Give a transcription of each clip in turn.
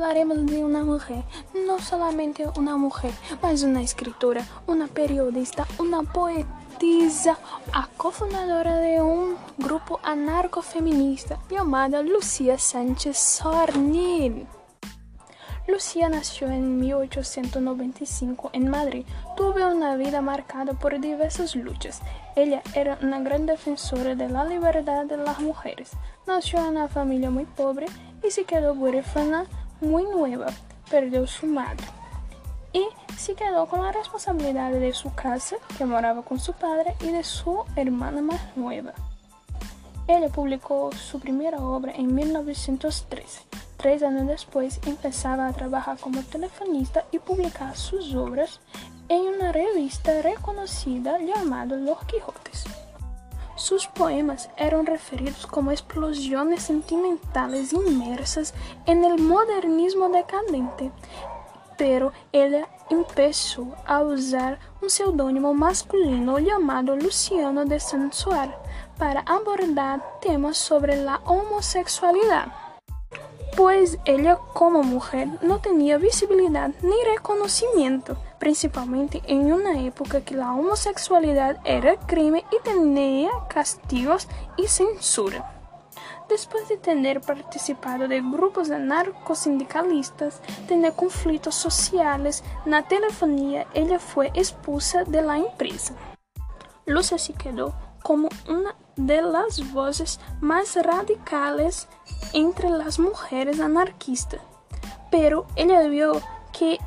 hablaremos de una mujer, no solamente una mujer, mas una escritora, una periodista, una poetisa, a cofundadora de un grupo anarcofeminista llamada Lucía Sánchez Sornil. Lucía nació en 1895 en Madrid. Tuvo una vida marcada por diversas luchas. Ella era una gran defensora de la libertad de las mujeres. Nació en una familia muy pobre y se quedó huérfana muy nueva. Perdió su madre y se quedó con la responsabilidad de su casa, que moraba con su padre, y de su hermana más nueva. Ella publicó su primera obra en 1913. Tres años después empezaba a trabajar como telefonista y publicar sus obras en una revista reconocida llamada Los Quijotes. Sus poemas eran referidos como explosiones sentimentales inmersas en el modernismo decadente, pero ella empezó a usar un seudónimo masculino llamado Luciano de Sansuar para abordar temas sobre la homosexualidad pues ella como mujer no tenía visibilidad ni reconocimiento, principalmente en una época que la homosexualidad era crimen y tenía castigos y censura. Después de tener participado de grupos anarcosindicalistas, tener conflictos sociales na telefonía, ella fue expulsa de la empresa. Lucia se quedó como una de las voces más radicales entre las mujeres anarquistas, pero ella vio que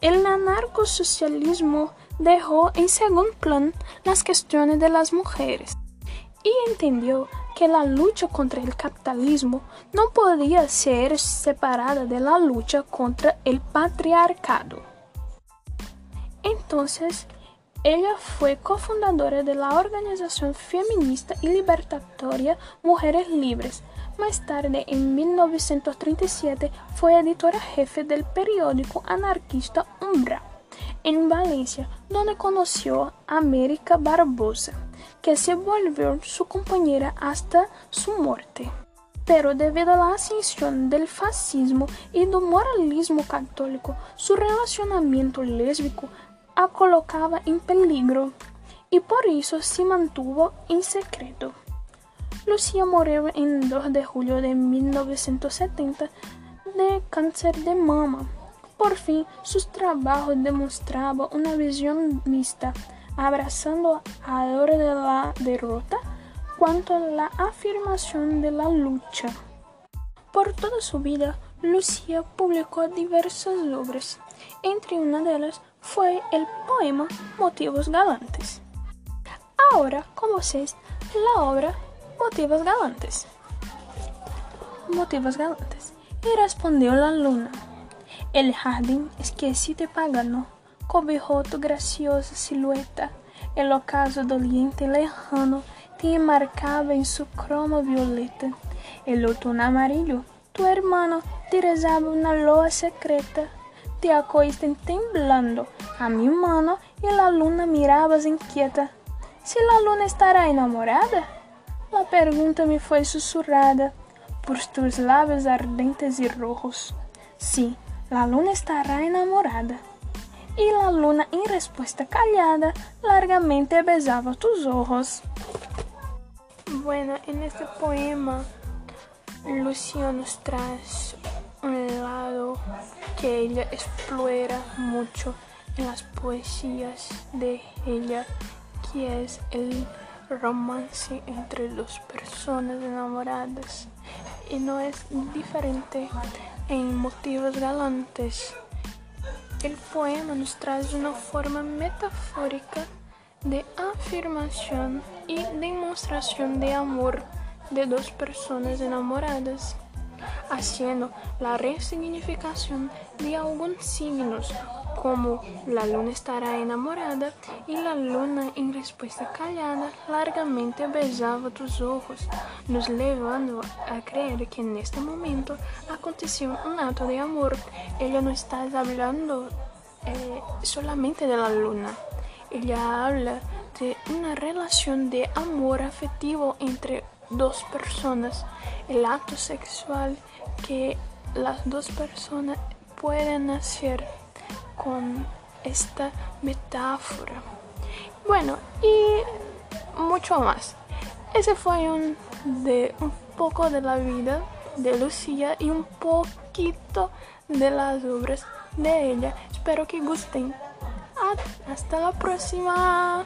el anarcosocialismo dejó en segundo plano las cuestiones de las mujeres y entendió que la lucha contra el capitalismo no podía ser separada de la lucha contra el patriarcado. Entonces, ella fue cofundadora de la organización feminista y libertatoria Mujeres Libres. Más tarde, en 1937, fue editora jefe del periódico anarquista Umbra, en Valencia, donde conoció a América Barbosa, que se volvió su compañera hasta su muerte. Pero debido a la ascensión del fascismo y del moralismo católico, su relacionamiento lésbico colocaba en peligro y por eso se mantuvo en secreto. Lucía murió en 2 de julio de 1970 de cáncer de mama. Por fin, sus trabajos demostraban una visión mixta, abrazando a la hora de la derrota cuanto a la afirmación de la lucha. Por toda su vida, Lucía publicó diversas obras, entre una de ellas fue el poema Motivos Galantes. Ahora con vocês la obra Motivos Galantes. Motivos Galantes. Y respondió la luna. El jardín esquecido y pagano cobijó tu graciosa silueta. El ocaso doliente lejano te marcaba en su cromo violeta. El otoño amarillo, tu hermano, te rezaba una loa secreta te acoisten temblando a mi mano y la luna mirabas inquieta. ¿Si la luna estará enamorada? La pregunta me fue susurrada por tus labios ardentes y rojos. Sí, la luna estará enamorada. Y la luna, en respuesta callada, largamente besaba tus ojos. Bueno, en este poema, Luciano nos trae un lado que ella explora mucho en las poesías de ella, que es el romance entre dos personas enamoradas y no es diferente en motivos galantes. El poema nos trae una forma metafórica de afirmación y demostración de amor de dos personas enamoradas haciendo la resignificación de algunos signos como la luna estará enamorada y la luna en respuesta callada largamente besaba tus ojos, nos llevando a creer que en este momento aconteció un acto de amor. Ella no está hablando eh, solamente de la luna, ella habla de una relación de amor afectivo entre dos personas. El acto sexual que las dos personas pueden nacer con esta metáfora. Bueno, y mucho más. Ese fue un, de, un poco de la vida de Lucía y un poquito de las obras de ella. Espero que gusten. Hasta la próxima.